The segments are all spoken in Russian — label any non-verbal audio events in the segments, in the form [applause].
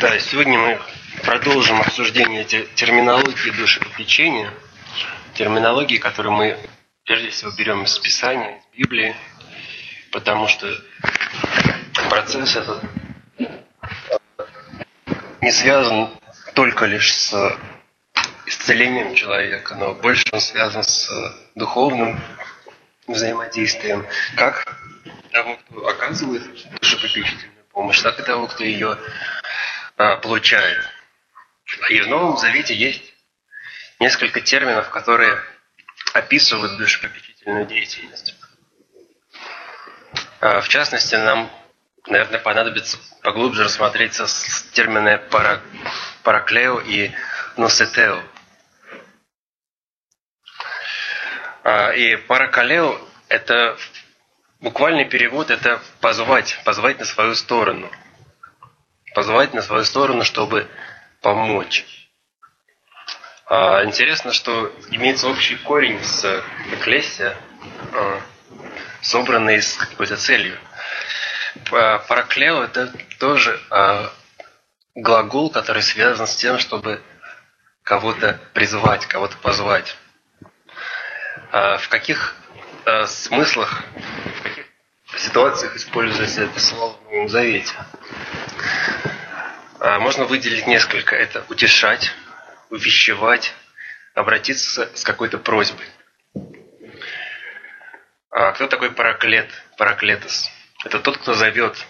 Да, сегодня мы продолжим обсуждение терминологии душепопечения, терминологии, которую мы прежде всего берем из Писания, из Библии, потому что процесс этот не связан только лишь с исцелением человека, но больше он связан с духовным взаимодействием, как того, кто оказывает душепопечительную помощь, так и того, кто ее а, получает. И в Новом Завете есть несколько терминов, которые описывают душепопечительную деятельность. А, в частности, нам, наверное, понадобится поглубже рассмотреться с термины пара, параклео и носетео. А, и паракалео – это буквальный перевод – это позвать, позвать на свою сторону. Позвать на свою сторону, чтобы помочь. А, интересно, что имеется общий корень с эклесия, а, собранный с какой-то целью. Параклео – это тоже глагол, который связан с тем, чтобы кого-то призвать, кого-то позвать. А в каких а, смыслах, в каких ситуациях используется это слово в Новом Завете? А, можно выделить несколько. Это утешать, увещевать, обратиться с какой-то просьбой. А кто такой параклет, параклетос? Это тот, кто зовет,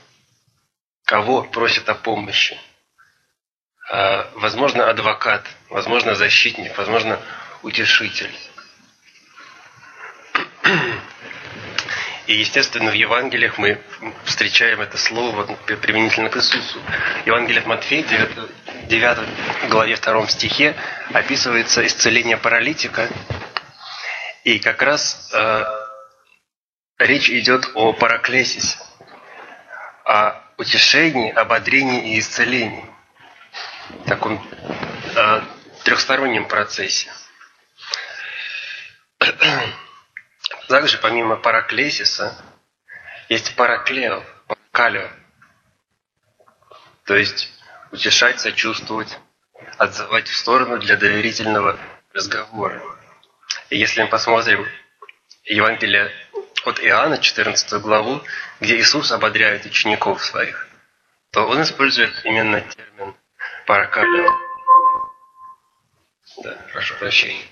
кого просит о помощи. А, возможно, адвокат, возможно, защитник, возможно, утешитель. И, естественно, в Евангелиях мы встречаем это слово применительно к Иисусу. Евангелие от Матфея, 9, 9 главе 2 стихе, описывается исцеление паралитика. И как раз э, речь идет о параклесисе, о утешении, ободрении и исцелении. В таком э, трехстороннем процессе. Также помимо параклесиса есть параклео, калио. То есть утешать, сочувствовать, отзывать в сторону для доверительного разговора. И если мы посмотрим Евангелие от Иоанна, 14 главу, где Иисус ободряет учеников своих, то он использует именно термин паракалио. Да, прошу прощения.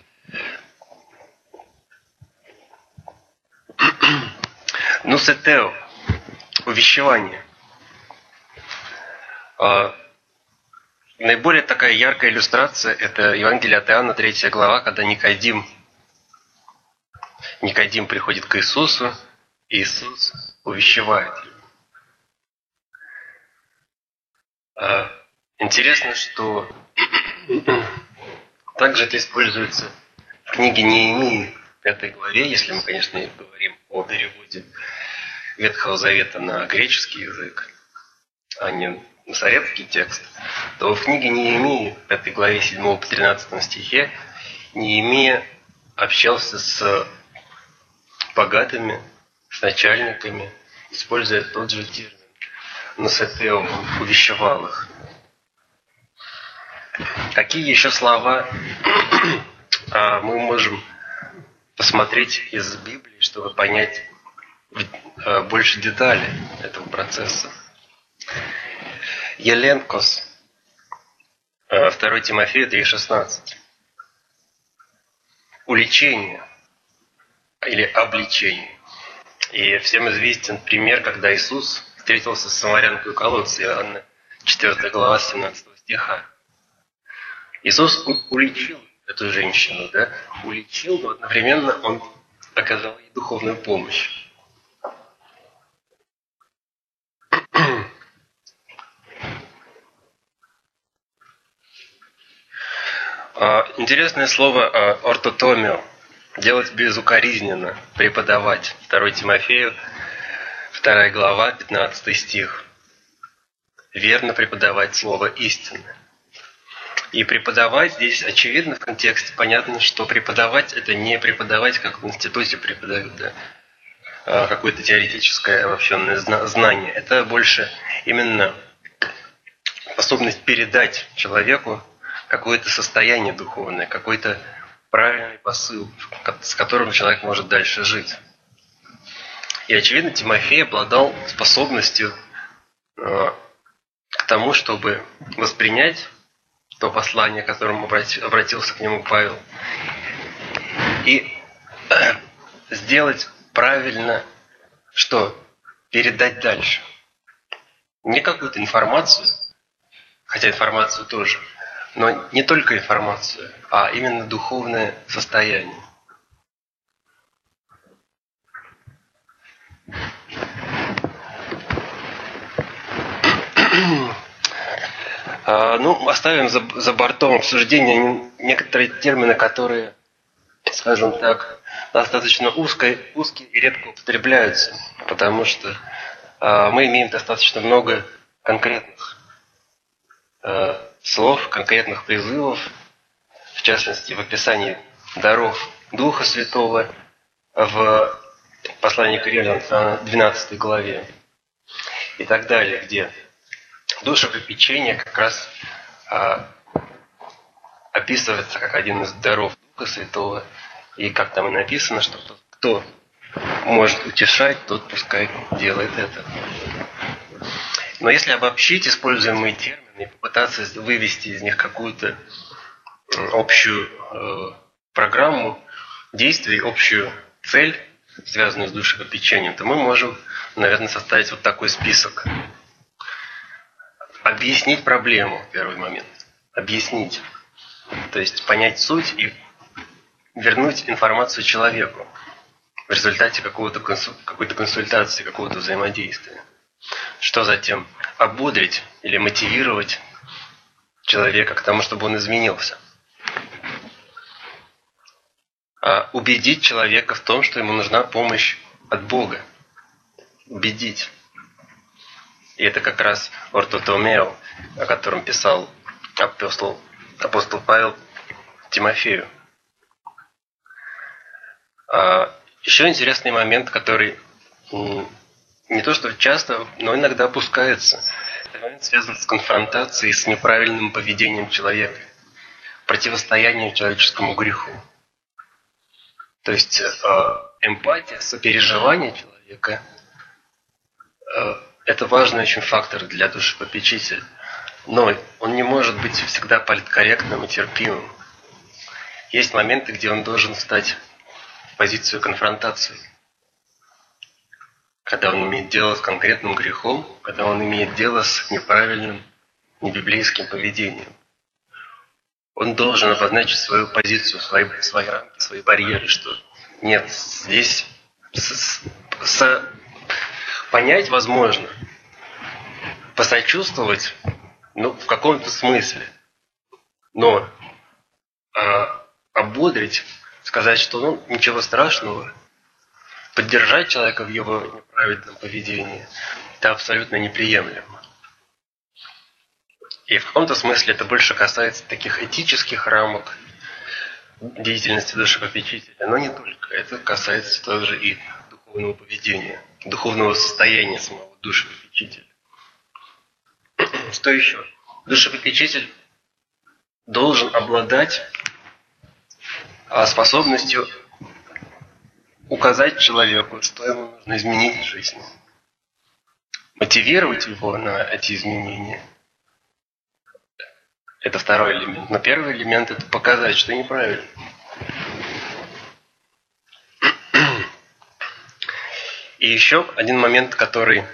Нусетео, увещевание. А, наиболее такая яркая иллюстрация – это Евангелие от Иоанна, 3 глава, когда Никодим, Никодим приходит к Иисусу, и Иисус увещевает а, Интересно, что [clears throat] также это используется в книге Неемии, пятой главе, если мы, конечно, говорим о переводе Ветхого Завета на греческий язык, а не на советский текст, то в книге Неемии, пятой главе 7 по 13 стихе, Неемия общался с богатыми, с начальниками, используя тот же термин. Насетео увещевал их. Какие еще слова а, мы можем посмотреть из Библии, чтобы понять э, больше деталей этого процесса. Еленкос, 2 э, Тимофея 3,16. Уличение или обличение. И всем известен пример, когда Иисус встретился с самарянкой у колодца, Иоанна 4 глава 17 стиха. Иисус уличил эту женщину, да, уличил, но одновременно он оказал ей духовную помощь. А, интересное слово а, ортотомио. Делать безукоризненно, преподавать. 2 Тимофею, 2 глава, 15 стих. Верно преподавать слово истины. И преподавать здесь, очевидно, в контексте понятно, что преподавать это не преподавать, как в институте преподают, да, а какое-то теоретическое обобщенное знание. Это больше именно способность передать человеку какое-то состояние духовное, какой-то правильный посыл, с которым человек может дальше жить. И, очевидно, Тимофей обладал способностью э, к тому, чтобы воспринять то послание, к которому обратился к нему Павел, и [clears throat] сделать правильно, что передать дальше. Не какую-то информацию, хотя информацию тоже, но не только информацию, а именно духовное состояние. Ну, оставим за, за бортом обсуждения некоторые термины, которые, скажем так, достаточно узко, узкие и редко употребляются, потому что э, мы имеем достаточно много конкретных э, слов, конкретных призывов, в частности, в описании даров Духа Святого в послании к Римлянам 12 главе и так далее, где душепопечение как раз а, описывается как один из даров Духа Святого, и как там и написано, что кто может утешать, тот пускай делает это. Но если обобщить используемые термины и попытаться вывести из них какую-то общую э, программу действий, общую цель, связанную с душепопечением, то мы можем, наверное, составить вот такой список. Объяснить проблему первый момент. Объяснить. То есть понять суть и вернуть информацию человеку в результате какого-то консуль... какой-то консультации, какого-то взаимодействия. Что затем? Ободрить или мотивировать человека к тому, чтобы он изменился. А убедить человека в том, что ему нужна помощь от Бога. Убедить. И это как раз ортотомео, о котором писал апостол, апостол Павел Тимофею. А еще интересный момент, который не то что часто, но иногда опускается. Этот момент связан с конфронтацией с неправильным поведением человека, противостоянием человеческому греху. То есть э, эмпатия, сопереживание человека э, – это важный очень фактор для душепопечителя. Но он не может быть всегда политкорректным и терпимым. Есть моменты, где он должен стать позицию конфронтации. Когда он имеет дело с конкретным грехом, когда он имеет дело с неправильным, небиблейским поведением. Он должен обозначить свою позицию, свои, свои рамки, свои барьеры, что нет, здесь с, с, понять возможно, посочувствовать, ну, в каком-то смысле, но а, ободрить сказать, что ну, ничего страшного, поддержать человека в его неправильном поведении, это абсолютно неприемлемо. И в каком-то смысле это больше касается таких этических рамок деятельности душепопечителя, но не только. Это касается также и духовного поведения, духовного состояния самого душепопечителя. Что еще? Душепопечитель должен обладать а способностью указать человеку, что ему нужно изменить в жизни. Мотивировать его на эти изменения. Это второй элемент. Но первый элемент – это показать, что неправильно. И еще один момент, который,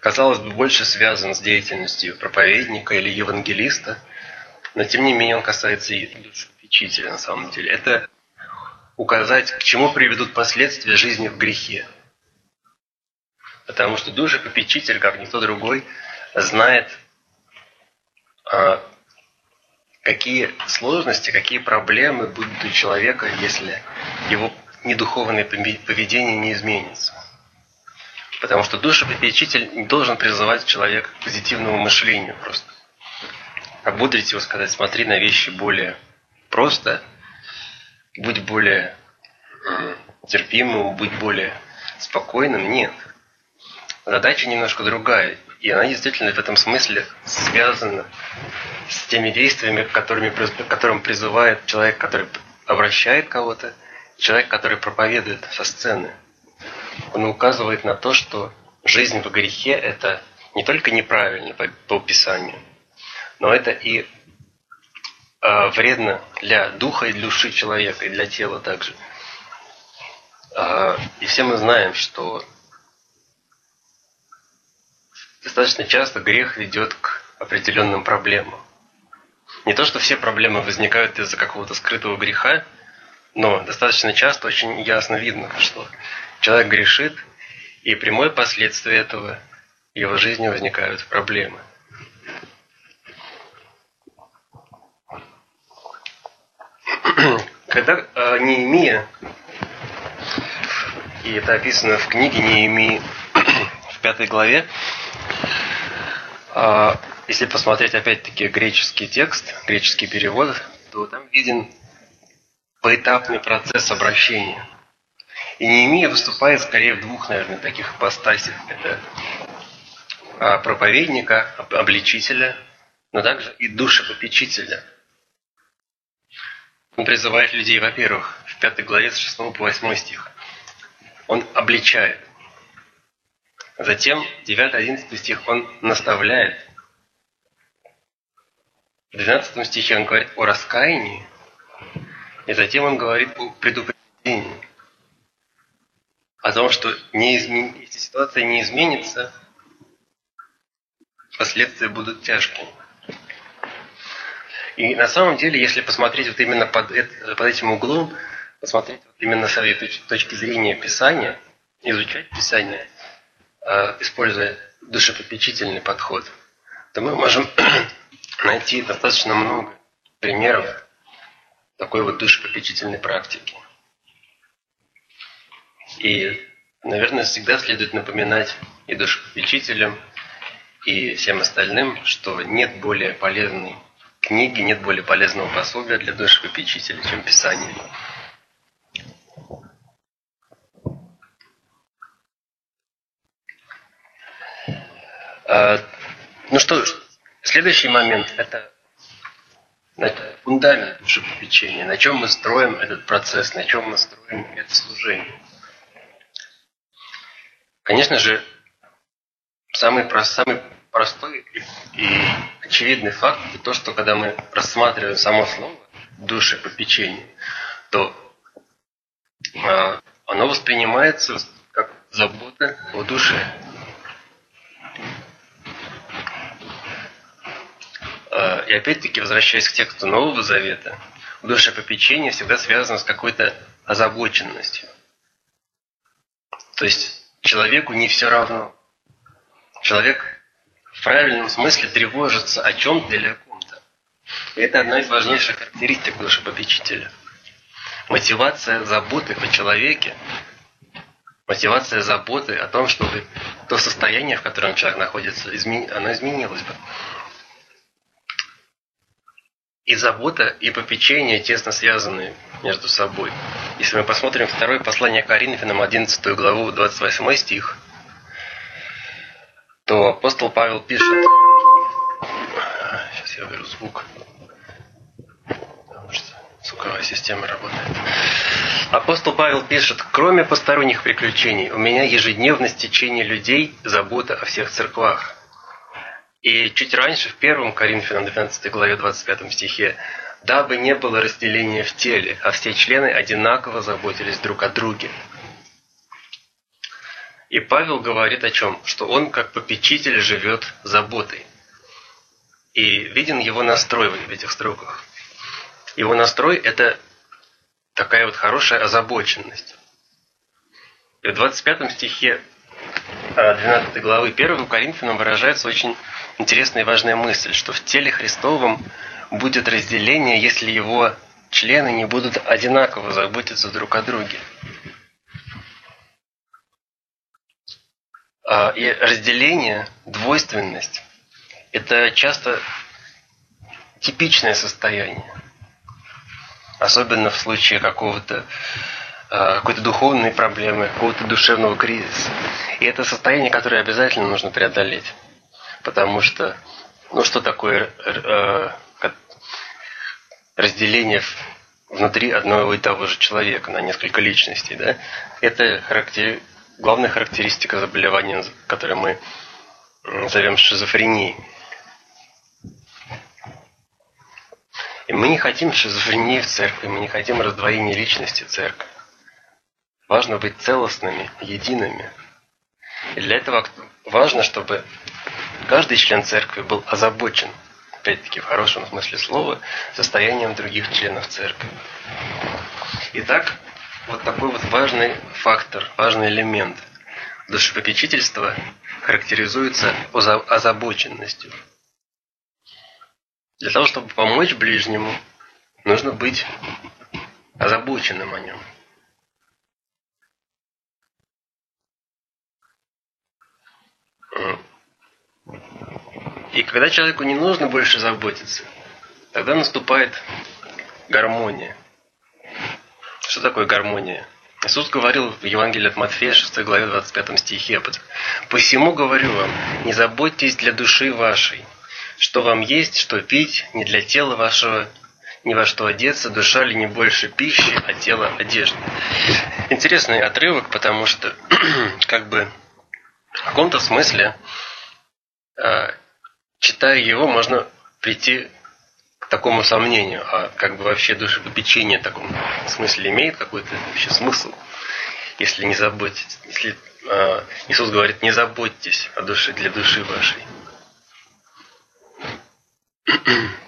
казалось бы, больше связан с деятельностью проповедника или евангелиста, но тем не менее он касается и учителя на самом деле. Это указать, к чему приведут последствия жизни в грехе. Потому что душа-попечитель, как никто другой, знает, а, какие сложности, какие проблемы будут у человека, если его недуховное поведение не изменится. Потому что душа-попечитель должен призывать человека к позитивному мышлению просто. Ободрить его, сказать, смотри на вещи более просто, быть более э, терпимым, быть более спокойным. Нет. Задача немножко другая. И она действительно в этом смысле связана с теми действиями, которыми, которым призывает человек, который обращает кого-то, человек, который проповедует со сцены. Он указывает на то, что жизнь в грехе – это не только неправильно по, по Писанию, но это и э, вредно для духа и души человека, и для тела также. Э, и все мы знаем, что достаточно часто грех ведет к определенным проблемам. Не то, что все проблемы возникают из-за какого-то скрытого греха, но достаточно часто очень ясно видно, что человек грешит, и прямое последствие этого его жизни возникают проблемы. [clears throat] Когда э, Неемия, и это описано в книге Неемии [clears throat] в пятой главе, а, если посмотреть опять-таки греческий текст, греческий перевод, то там виден поэтапный процесс обращения. И Неемия выступает скорее в двух, наверное, таких ипостасях. Это а, проповедника, обличителя, но также и душепопечителя. Он призывает людей, во-первых, в пятой главе с 6 по 8 стих. Он обличает. Затем 9-11 стих он наставляет. В 12 стихе он говорит о раскаянии, и затем он говорит о предупреждении. О том, что не измен... если ситуация не изменится, последствия будут тяжкие. И на самом деле, если посмотреть вот именно под, это, под этим углом, посмотреть вот именно с этой точки зрения Писания, изучать Писание – Э, используя душепопечительный подход, то мы можем [clears throat] найти достаточно много примеров такой вот душепопечительной практики. И, наверное, всегда следует напоминать и душепопечителям, и всем остальным, что нет более полезной книги, нет более полезного пособия для душепопечителя, чем Писание. А, ну что следующий момент – это, это фундамент душепопечения, на чем мы строим этот процесс, на чем мы строим это служение. Конечно же, самый, самый простой и очевидный факт – это то, что когда мы рассматриваем само слово душепопечение, то э, оно воспринимается как забота о душе. Э, и опять-таки, возвращаясь к тексту Нового Завета, душепопечение всегда связано с какой-то озабоченностью. То есть человеку не все равно. Человек в правильном смысле тревожится о чем-то или о ком-то. Это одна из важнейших характеристик душепопечителя. Мотивация заботы о человеке, мотивация заботы о том, чтобы то состояние, в котором человек находится, оно изменилось бы. И забота, и попечение тесно связаны между собой. Если мы посмотрим второе послание Коринфянам, 11 главу, 28 стих, то апостол Павел пишет, сейчас я беру звук, потому что звуковая система работает. Апостол Павел пишет, кроме посторонних приключений, у меня ежедневно стечение людей, забота о всех церквах. И чуть раньше, в первом Коринфянам 12 главе 25 стихе, «Дабы не было разделения в теле, а все члены одинаково заботились друг о друге». И Павел говорит о чем? Что он, как попечитель, живет заботой. И виден его настрой в этих строках. Его настрой – это такая вот хорошая озабоченность. И в 25 стихе 12 а, главы 1 Коринфянам выражается очень интересная и важная мысль, что в теле Христовом будет разделение, если его члены не будут одинаково заботиться друг о друге. А, и разделение, двойственность – это часто типичное состояние. Особенно в случае какого-то а, какой-то духовной проблемы, какого-то душевного кризиса. И это состояние, которое обязательно нужно преодолеть. Потому что, ну что такое э, разделение внутри одного и того же человека на несколько личностей, да? Это характер... главная характеристика заболевания, которое мы назовем шизофренией. И мы не хотим шизофрении в церкви, мы не хотим раздвоения личности церкви. Важно быть целостными, едиными. И для этого важно, чтобы каждый член церкви был озабочен, опять-таки в хорошем смысле слова, состоянием других членов церкви. Итак, вот такой вот важный фактор, важный элемент душепопечительства характеризуется озабоченностью. Для того, чтобы помочь ближнему, нужно быть озабоченным о нем. И когда человеку не нужно больше заботиться, тогда наступает гармония. Что такое гармония? Иисус говорил в Евангелии от Матфея, 6 главе 25 стихе, «Посему говорю вам, не заботьтесь для души вашей, что вам есть, что пить, не для тела вашего, ни во что одеться, душа ли не больше пищи, а тело одежды. Интересный отрывок, потому что, [clears throat] как бы, в каком-то смысле, читая его, можно прийти к такому сомнению, а как бы вообще душепопечение в таком смысле имеет какой-то вообще смысл, если не заботитесь, если э, Иисус говорит, не заботьтесь о душе для души вашей. [clears throat]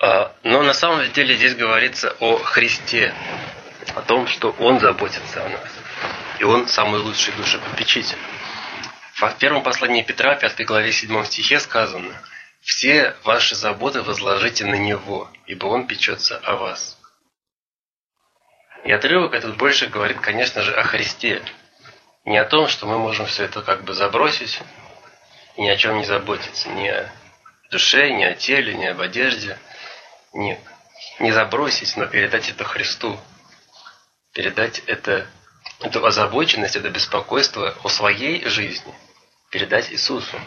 А, но на самом деле здесь говорится о Христе, о том, что Он заботится о нас. И Он самый лучший душепопечитель. В первом послании Петра, 5 главе 7 стихе сказано «Все ваши заботы возложите на Него, ибо Он печется о вас». И отрывок этот больше говорит, конечно же, о Христе. Не о том, что мы можем все это как бы забросить, и ни о чем не заботиться, ни о душе, ни о теле, ни об одежде. Нет, не забросить, но передать это Христу. Передать это, эту озабоченность, это беспокойство о своей жизни. Передать Иисусу.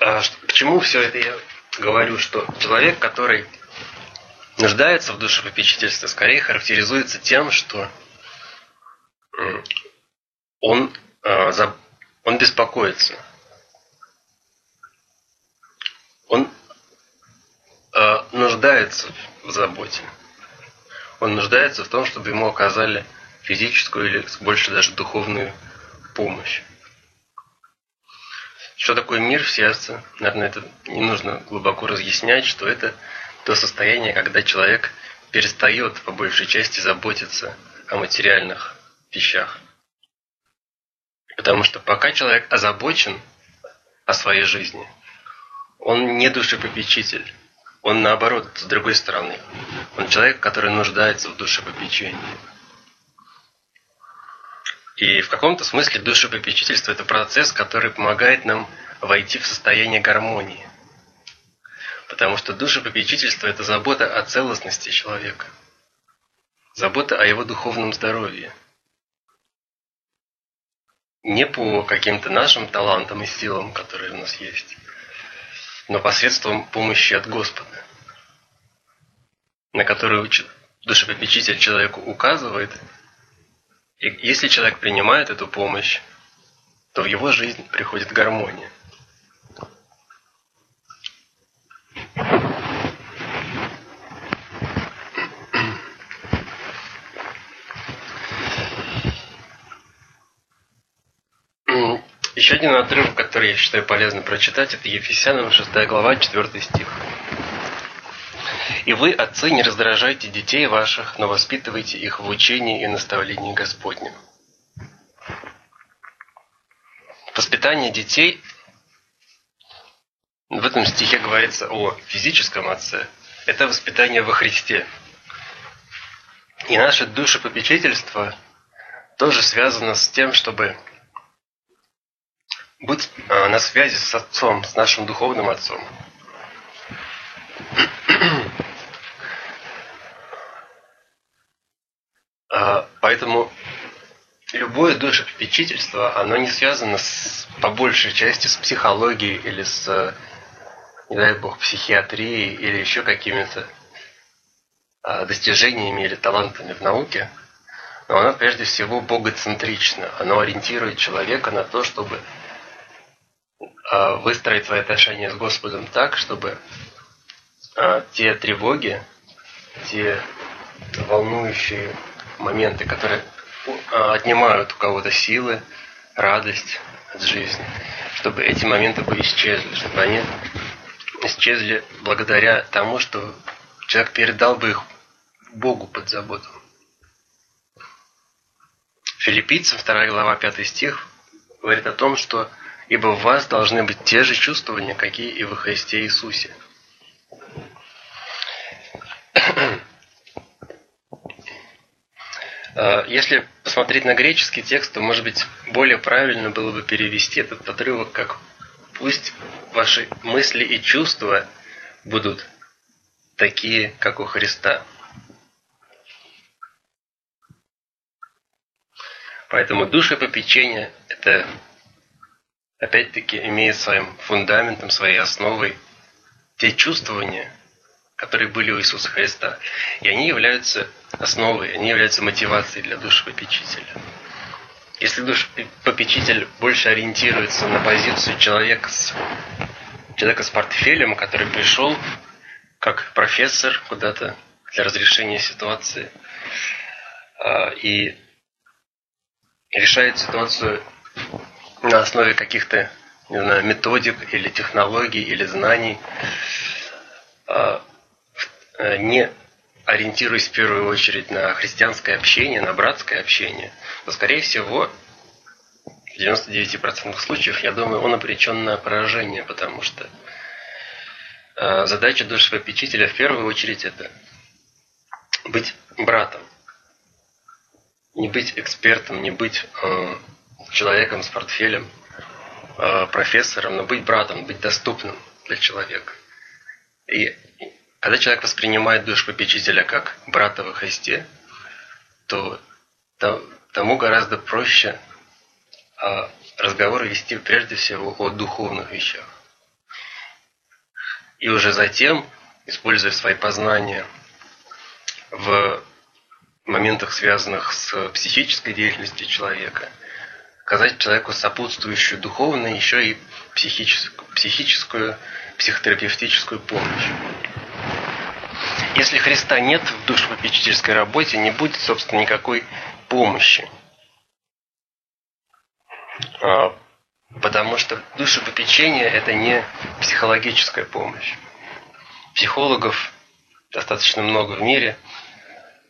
А почему все это я говорю, что человек, который нуждается в душепопечительстве, скорее характеризуется тем, что он, э, он беспокоится. Он э, нуждается в заботе. Он нуждается в том, чтобы ему оказали физическую или больше даже духовную помощь. Что такое мир в сердце? Наверное, это не нужно глубоко разъяснять, что это то состояние, когда человек перестает по большей части заботиться о материальных вещах. Потому что пока человек озабочен о своей жизни, он не душепопечитель. Он наоборот, с другой стороны. Он человек, который нуждается в душепопечении. И в каком-то смысле душепопечительство – это процесс, который помогает нам войти в состояние гармонии. Потому что душепопечительство – это забота о целостности человека. Забота о его духовном здоровье. Не по каким-то нашим талантам и силам, которые у нас есть, но посредством помощи от Господа, на которую душепопечитель человеку указывает. И если человек принимает эту помощь, то в его жизнь приходит гармония. Еще один отрывок, который я считаю полезно прочитать, это Ефесянам 6 глава, 4 стих. «И вы, отцы, не раздражайте детей ваших, но воспитывайте их в учении и наставлении Господнем». Воспитание детей в этом стихе говорится о физическом отце. Это воспитание во Христе. И наше душепопечительство тоже связано с тем, чтобы быть э, на связи с Отцом, с нашим духовным Отцом. А, поэтому любое душепопечительство, оно не связано с, по большей части с психологией или с, не дай бог, психиатрией или еще какими-то достижениями или талантами в науке, но оно прежде всего богоцентрично. Оно ориентирует человека на то, чтобы выстроить свои отношения с Господом так, чтобы а, те тревоги, те волнующие моменты, которые отнимают у кого-то силы, радость от жизни, чтобы эти моменты бы исчезли, чтобы они исчезли благодаря тому, что человек передал бы их Богу под заботу. Филиппийцам 2 глава 5 стих говорит о том, что «Ибо в вас должны быть те же чувствования, какие и во Христе Иисусе». А, если посмотреть на греческий текст, то, может быть, более правильно было бы перевести этот отрывок как «Пусть ваши мысли и чувства будут такие, как у Христа». Поэтому душепопечение – это, опять-таки, имеет своим фундаментом, своей основой те чувствования, которые были у Иисуса Христа. И они являются основой, они являются мотивацией для душепопечителя. Если душепопечитель больше ориентируется на позицию человека с, человека с портфелем, который пришел как профессор куда-то для разрешения ситуации, а, и решает ситуацию на основе каких-то не знаю, методик или технологий или знаний, а, э, не ориентируясь в первую очередь на христианское общение, на братское общение, то, скорее всего, в 99% случаев, я думаю, он обречен на поражение, потому что а, задача душепопечителя в первую очередь это быть братом не быть экспертом, не быть э, человеком с портфелем, э, профессором, но быть братом, быть доступным для человека. И когда человек воспринимает душ попечителя как брата во Христе, то, то тому гораздо проще э, разговоры вести прежде всего о духовных вещах. И уже затем, используя свои познания в моментах, связанных с психической деятельностью человека, оказать человеку сопутствующую духовную, еще и психическую, психическую психотерапевтическую помощь. Если Христа нет в душепопечительской работе, не будет, собственно, никакой помощи. А, потому что душепопечение – это не психологическая помощь. Психологов достаточно много в мире,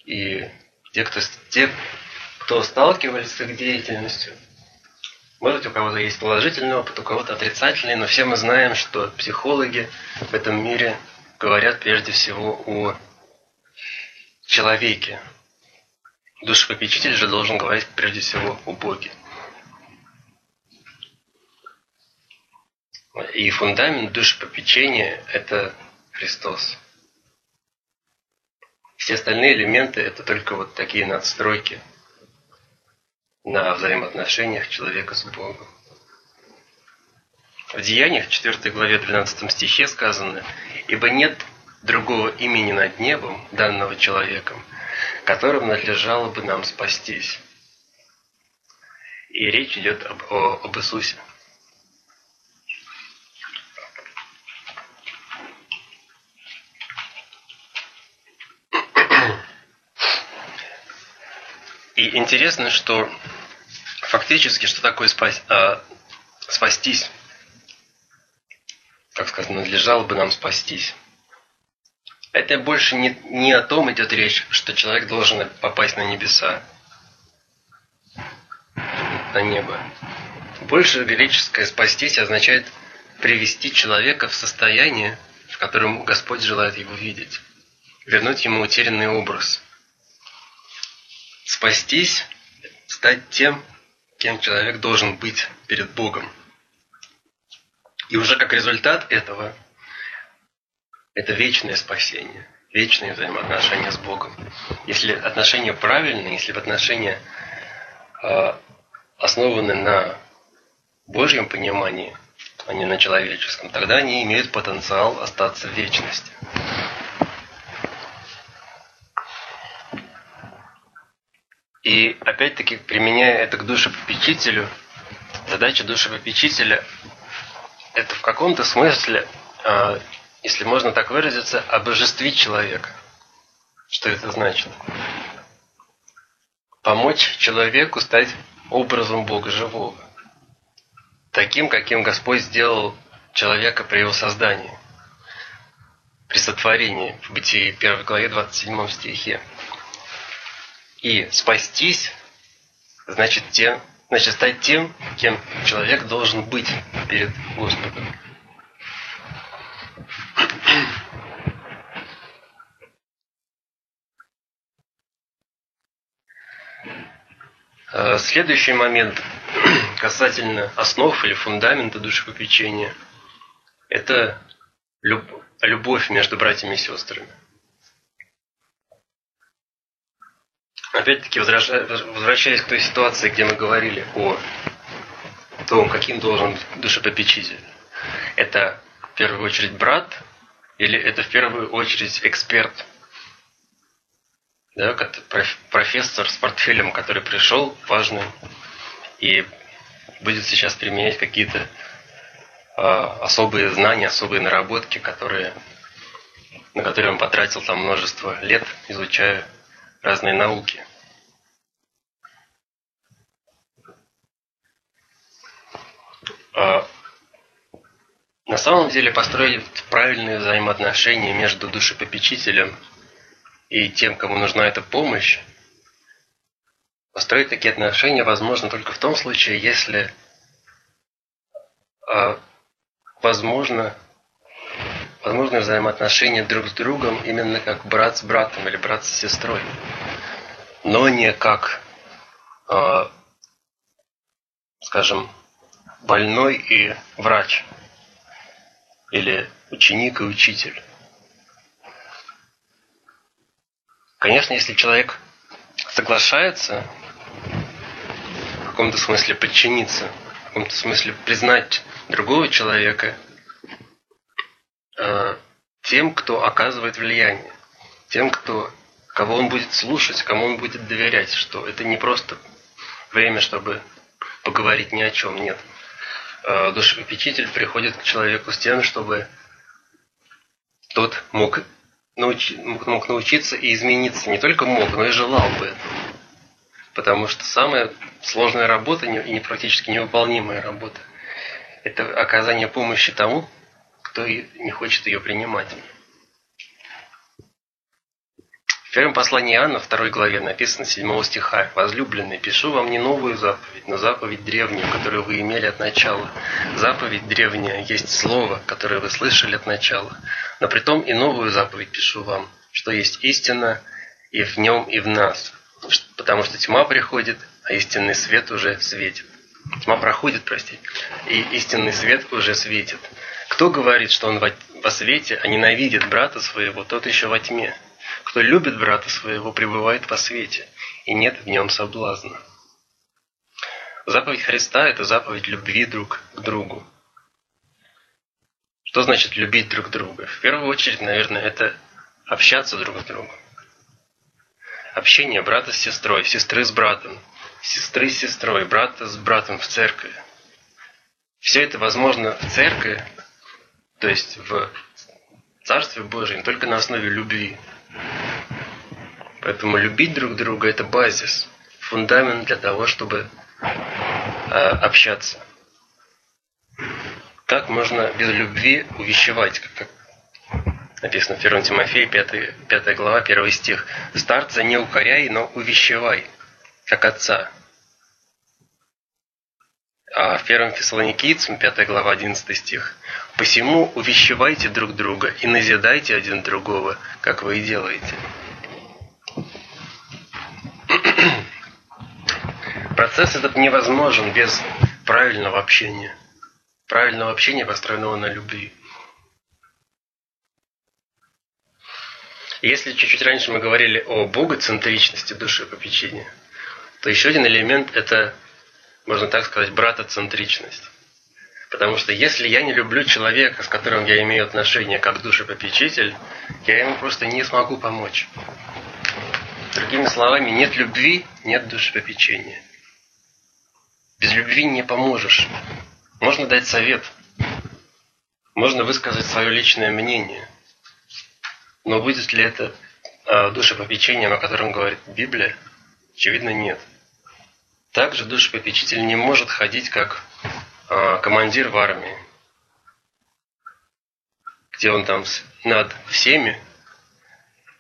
и те, кто, те, кто сталкивались с их деятельностью, может, у кого-то есть положительный опыт, у кого-то отрицательный, но все мы знаем, что психологи в этом мире говорят прежде всего о человеке. Душепопечитель же должен говорить прежде всего о Боге. И фундамент душепопечения – это Христос. Все остальные элементы – это только вот такие надстройки на взаимоотношениях человека с Богом. В Деяниях, 4 главе 12 стихе сказано, «Ибо нет другого имени над небом, данного человеком, которым надлежало бы нам спастись». И речь идет об, о, об Иисусе. И интересно, что фактически, что такое спас, э, спастись? Как сказано, надлежало бы нам спастись. Это больше не, не о том идет речь, что человек должен попасть на небеса, на небо. Больше греческое «спастись» означает привести человека в состояние, в котором Господь желает его видеть, вернуть ему утерянный образ – спастись, стать тем, кем человек должен быть перед Богом. И уже как результат этого, это вечное спасение. вечные взаимоотношения с Богом. Если отношения правильные, если отношения э, основаны на Божьем понимании, а не на человеческом, тогда они имеют потенциал остаться в вечности. И опять-таки, применяя это к душепопечителю, задача душепопечителя – это в каком-то смысле, а, если можно так выразиться, обожествить человека. Что это значит? Помочь человеку стать образом Бога живого. Таким, каким Господь сделал человека при его создании, при сотворении, в Бытии 1 главе 27 стихе. И спастись значит, тем, значит стать тем, кем человек должен быть перед Господом. Э, следующий момент [clears throat] касательно основ или фундамента душепопечения – это любовь между братьями и сестрами. Опять-таки, возвращаясь к той ситуации, где мы говорили о том, каким должен быть душепопечитель. Это в первую очередь брат или это в первую очередь эксперт? Да, профессор с портфелем, который пришел, важный, и будет сейчас применять какие-то э, особые знания, особые наработки, которые, на которые он потратил там множество лет, изучая разные науки. А, на самом деле построить правильные взаимоотношения между душепопечителем и тем, кому нужна эта помощь, построить такие отношения возможно только в том случае, если а, возможно возможны взаимоотношения друг с другом именно как брат с братом или брат с сестрой, но не как, э, скажем, больной и врач или ученик и учитель. Конечно, если человек соглашается в каком-то смысле подчиниться, в каком-то смысле признать другого человека – тем, кто оказывает влияние, тем, кто, кого он будет слушать, кому он будет доверять, что это не просто время, чтобы поговорить ни о чем, нет. Э, душепопечитель приходит к человеку с тем, чтобы тот мог, научи, мог научиться и измениться. Не только мог, но и желал бы этого. Потому что самая сложная работа и практически невыполнимая работа – это оказание помощи тому, кто не хочет ее принимать. В первом послании Иоанна, второй главе, написано 7 стиха. «Возлюбленный, пишу вам не новую заповедь, но заповедь древнюю, которую вы имели от начала. Заповедь древняя есть слово, которое вы слышали от начала. Но при том и новую заповедь пишу вам, что есть истина и в нем, и в нас. Потому что тьма приходит, а истинный свет уже светит». Тьма проходит, простите, и истинный свет уже светит. Кто говорит, что он во свете, а ненавидит брата своего, тот еще во тьме. Кто любит брата своего, пребывает во свете, и нет в нем соблазна. Заповедь Христа – это заповедь любви друг к другу. Что значит любить друг друга? В первую очередь, наверное, это общаться друг с другом. Общение брата с сестрой, сестры с братом, сестры с сестрой, брата с братом в церкви. Все это возможно в церкви, то есть в Царстве Божьем только на основе любви. Поэтому любить друг друга это базис, фундамент для того, чтобы э, общаться. Как можно без любви увещевать, как написано в 1 Тимофея, 5, 5 глава, 1 стих. Старца не укоряй, но увещевай, как отца. А в 1 Фессалоникийцам, 5 глава, 11 стих. «Посему увещевайте друг друга и назидайте один другого, как вы и делаете». [clears throat] Процесс этот невозможен без правильного общения. Правильного общения, построенного на любви. Если чуть-чуть раньше мы говорили о богоцентричности души попечения, то еще один элемент – это, можно так сказать, братоцентричность. Потому что если я не люблю человека, с которым я имею отношение как душепопечитель, я ему просто не смогу помочь. Другими словами, нет любви, нет душепопечения. Без любви не поможешь. Можно дать совет. Можно высказать свое личное мнение. Но будет ли это э, душепопечением, о котором говорит Библия? Очевидно, нет. Также душепопечитель не может ходить как командир в армии, где он там над всеми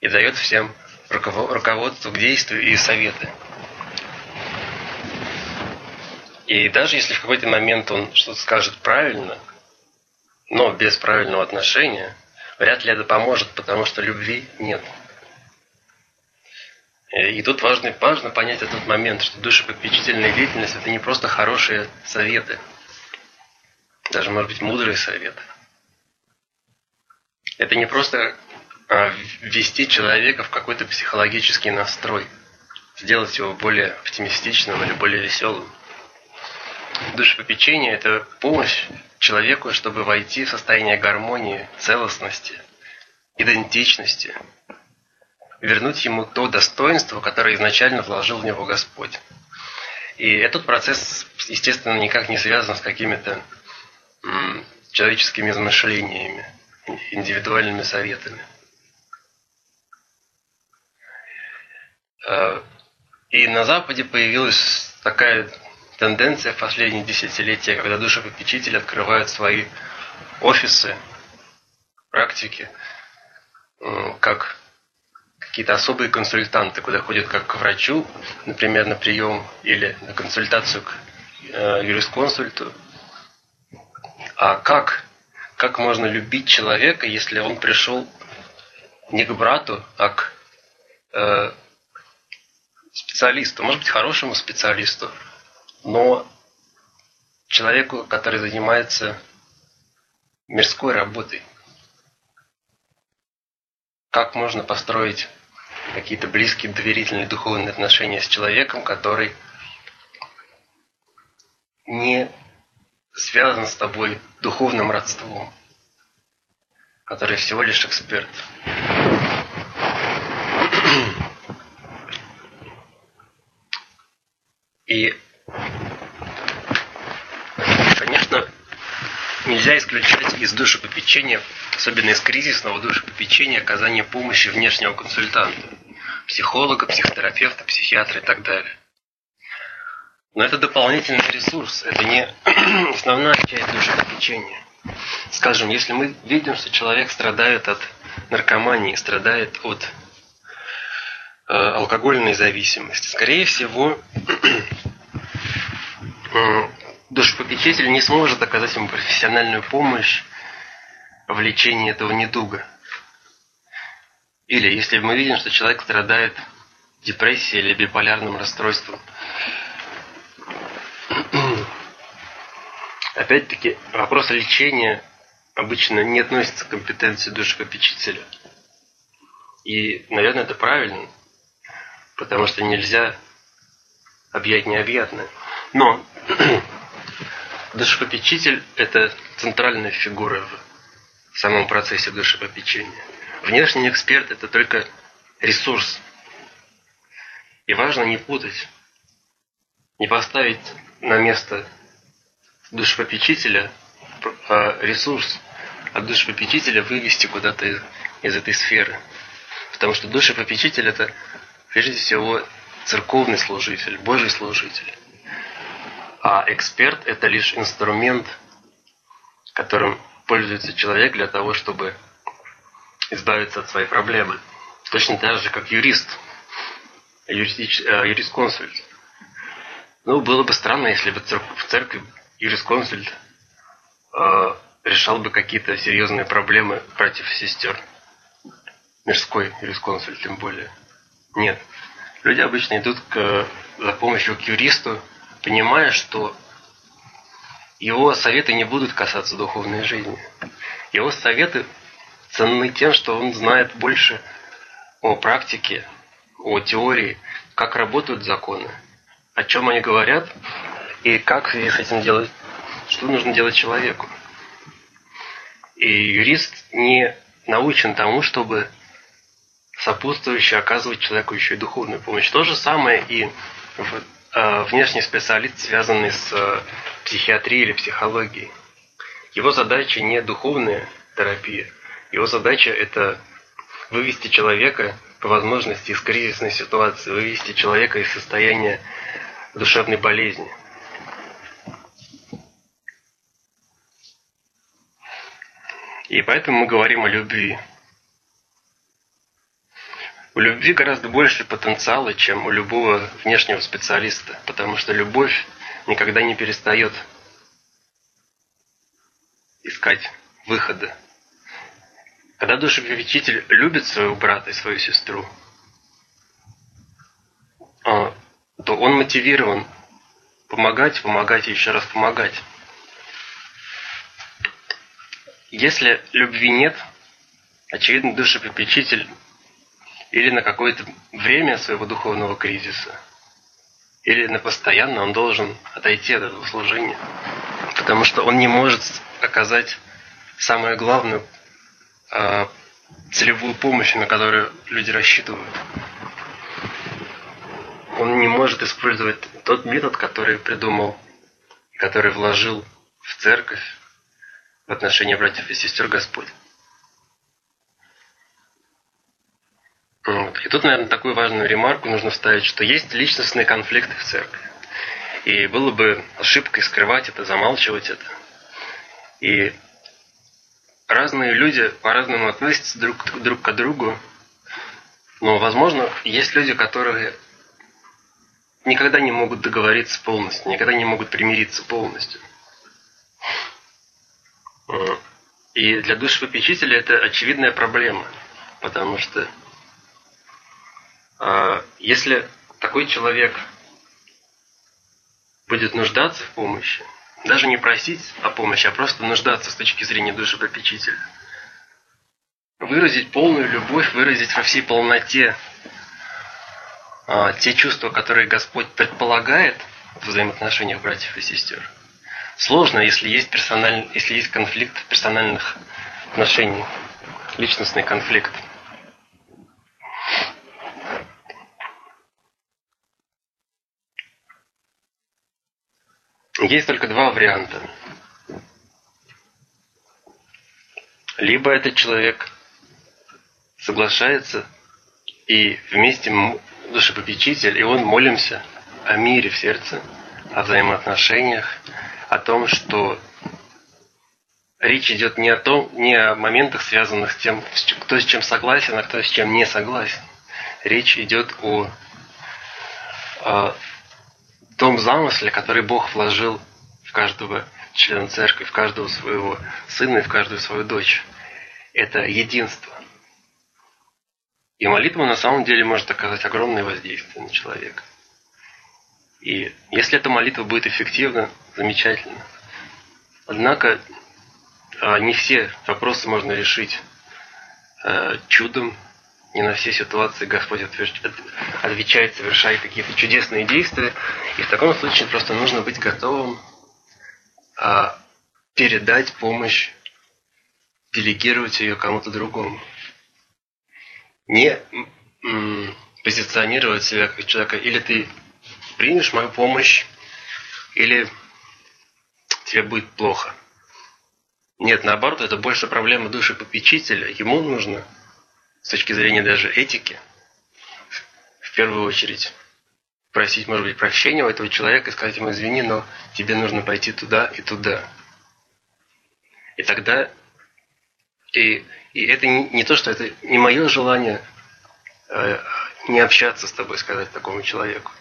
и дает всем руководство к действию и советы. И даже если в какой-то момент он что-то скажет правильно, но без правильного отношения, вряд ли это поможет, потому что любви нет. И тут важно, важно понять этот момент, что душепопечительная деятельность – это не просто хорошие советы, даже, может быть, мудрые советы. Это не просто а, ввести человека в какой-то психологический настрой, сделать его более оптимистичным или более веселым. Душепопечение – это помощь человеку, чтобы войти в состояние гармонии, целостности, идентичности, вернуть ему то достоинство, которое изначально вложил в него Господь. И этот процесс, естественно, никак не связан с какими-то человеческими измышлениями, индивидуальными советами. Э, и на Западе появилась такая тенденция в последние десятилетия, когда душепопечители открывают свои офисы, практики, как какие-то особые консультанты, куда ходят как к врачу, например, на прием или на консультацию к э, юрисконсульту. А как, как можно любить человека, если он пришел не к брату, а к э, специалисту, может быть, хорошему специалисту, но человеку, который занимается мирской работой. Как можно построить какие-то близкие, доверительные духовные отношения с человеком, который не связан с тобой духовным родством, который всего лишь эксперт. И Нельзя исключать из душепопечения, особенно из кризисного душепопечения, оказание помощи внешнего консультанта, психолога, психотерапевта, психиатра и так далее. Но это дополнительный ресурс, это не [clears throat] основная часть душепопечения. Скажем, если мы видим, что человек страдает от наркомании, страдает от э, алкогольной зависимости, скорее всего, [clears throat] душепопечитель не сможет оказать ему профессиональную помощь в лечении этого недуга. Или если мы видим, что человек страдает депрессией или биполярным расстройством. Опять-таки, вопрос лечения обычно не относится к компетенции душепопечителя. И, наверное, это правильно, потому что нельзя объять необъятное. Но [clears throat] Душепопечитель – это центральная фигура в самом процессе душепопечения. Внешний эксперт – это только ресурс. И важно не путать, не поставить на место душепопечителя а ресурс, а душепопечителя вывести куда-то из, из этой сферы. Потому что душепопечитель – это прежде всего церковный служитель, Божий служитель. А эксперт – это лишь инструмент, которым пользуется человек для того, чтобы избавиться от своей проблемы. Точно так же, как юрист, э, юрисконсульт. Ну, было бы странно, если бы в церкви юрисконсульт э, решал бы какие-то серьезные проблемы и сестер. Мирской юрисконсульт тем более. Нет. Люди обычно идут к, за помощью к юристу, понимая, что его советы не будут касаться духовной жизни. Его советы ценны тем, что он знает больше о практике, о теории, как работают законы, о чем они говорят и как с этим делать, что нужно делать человеку. И юрист не научен тому, чтобы сопутствующе оказывать человеку еще и духовную помощь. То же самое и в, э, внешний специалист, связанный с э, психиатрией или психологией. Его задача не духовная терапия, его задача это вывести человека по возможности из кризисной ситуации, вывести человека из состояния душевной болезни. И поэтому мы говорим о любви. У любви гораздо больше потенциала, чем у любого внешнего специалиста, потому что любовь никогда не перестает искать выхода. Когда душепопечитель любит своего брата и свою сестру, а, то он мотивирован помогать, помогать и еще раз помогать. Если любви нет, очевидно, душепопечитель или на какое-то время своего духовного кризиса, или на постоянно он должен отойти от этого служения. Потому что он не может оказать самую главную э, целевую помощь, на которую люди рассчитывают. Он не может использовать тот метод, который придумал, который вложил в церковь в отношении братьев и сестер Господь. И тут, наверное, такую важную ремарку нужно вставить, что есть личностные конфликты в церкви. И было бы ошибкой скрывать это, замалчивать это. И разные люди по-разному относятся друг, друг к другу. Но, возможно, есть люди, которые никогда не могут договориться полностью, никогда не могут примириться полностью. И для душепопечителя это очевидная проблема, потому что а, если такой человек будет нуждаться в помощи, даже не просить о помощи, а просто нуждаться с точки зрения души попечителя, выразить полную любовь, выразить во всей полноте а, те чувства, которые Господь предполагает в взаимоотношениях братьев и сестер. Сложно, если есть, персональ... если есть конфликт персональных отношений, личностный конфликт. Есть только два варианта. Либо этот человек соглашается и вместе душепопечитель, и он молимся о мире в сердце, о взаимоотношениях, о том, что речь идет не о том, не о моментах, связанных с тем, кто с чем согласен, а кто с чем не согласен. Речь идет о, о том замысле, который Бог вложил в каждого члена церкви, в каждого своего сына и в каждую свою дочь. Это единство. И молитва на самом деле может оказать огромное воздействие на человека. И если эта молитва будет эффективна, замечательно. Однако а, не все вопросы можно решить э, чудом, не на все ситуации Господь отвечает, совершает какие-то чудесные действия. И в таком случае просто нужно быть готовым а, передать помощь, делегировать ее кому-то другому. Не позиционировать себя как человека, или ты примешь мою помощь, или тебе будет плохо. Нет, наоборот, это больше проблема души попечителя. Ему нужно с точки зрения даже этики, в первую очередь, просить, может быть, прощения у этого человека и сказать ему, извини, но тебе нужно пойти туда и туда. И тогда, и, и это не, не то, что это не мое желание э, не общаться с тобой, сказать такому человеку.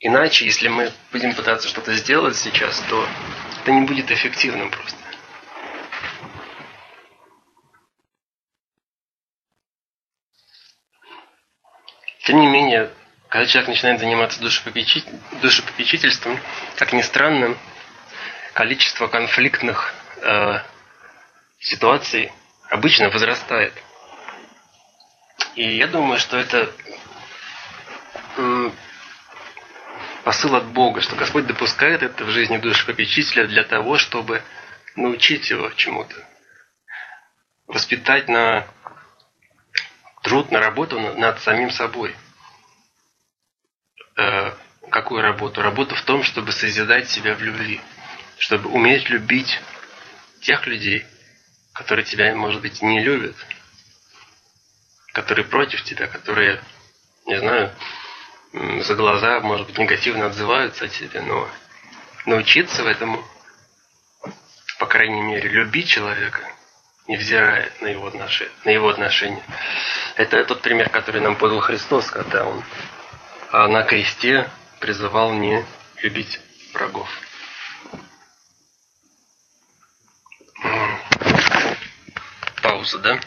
Иначе, если мы будем пытаться что-то сделать сейчас, то это не будет эффективным просто. Тем не менее, когда человек начинает заниматься душепопечительством, как ни странно, количество конфликтных э, ситуаций обычно возрастает. И я думаю, что это посыл от Бога, что Господь допускает это в жизни души попечителя для того, чтобы научить его чему-то. Воспитать на труд, на работу над самим собой. Э, какую работу? Работу в том, чтобы созидать себя в любви. Чтобы уметь любить тех людей, которые тебя, может быть, не любят, которые против тебя, которые, не знаю, за глаза, может быть, негативно отзываются о тебе, но научиться в этом, по крайней мере, любить человека, невзирая на его отношения, на его отношения. Это тот пример, который нам подал Христос, когда он на кресте призывал не любить врагов. Пауза, да?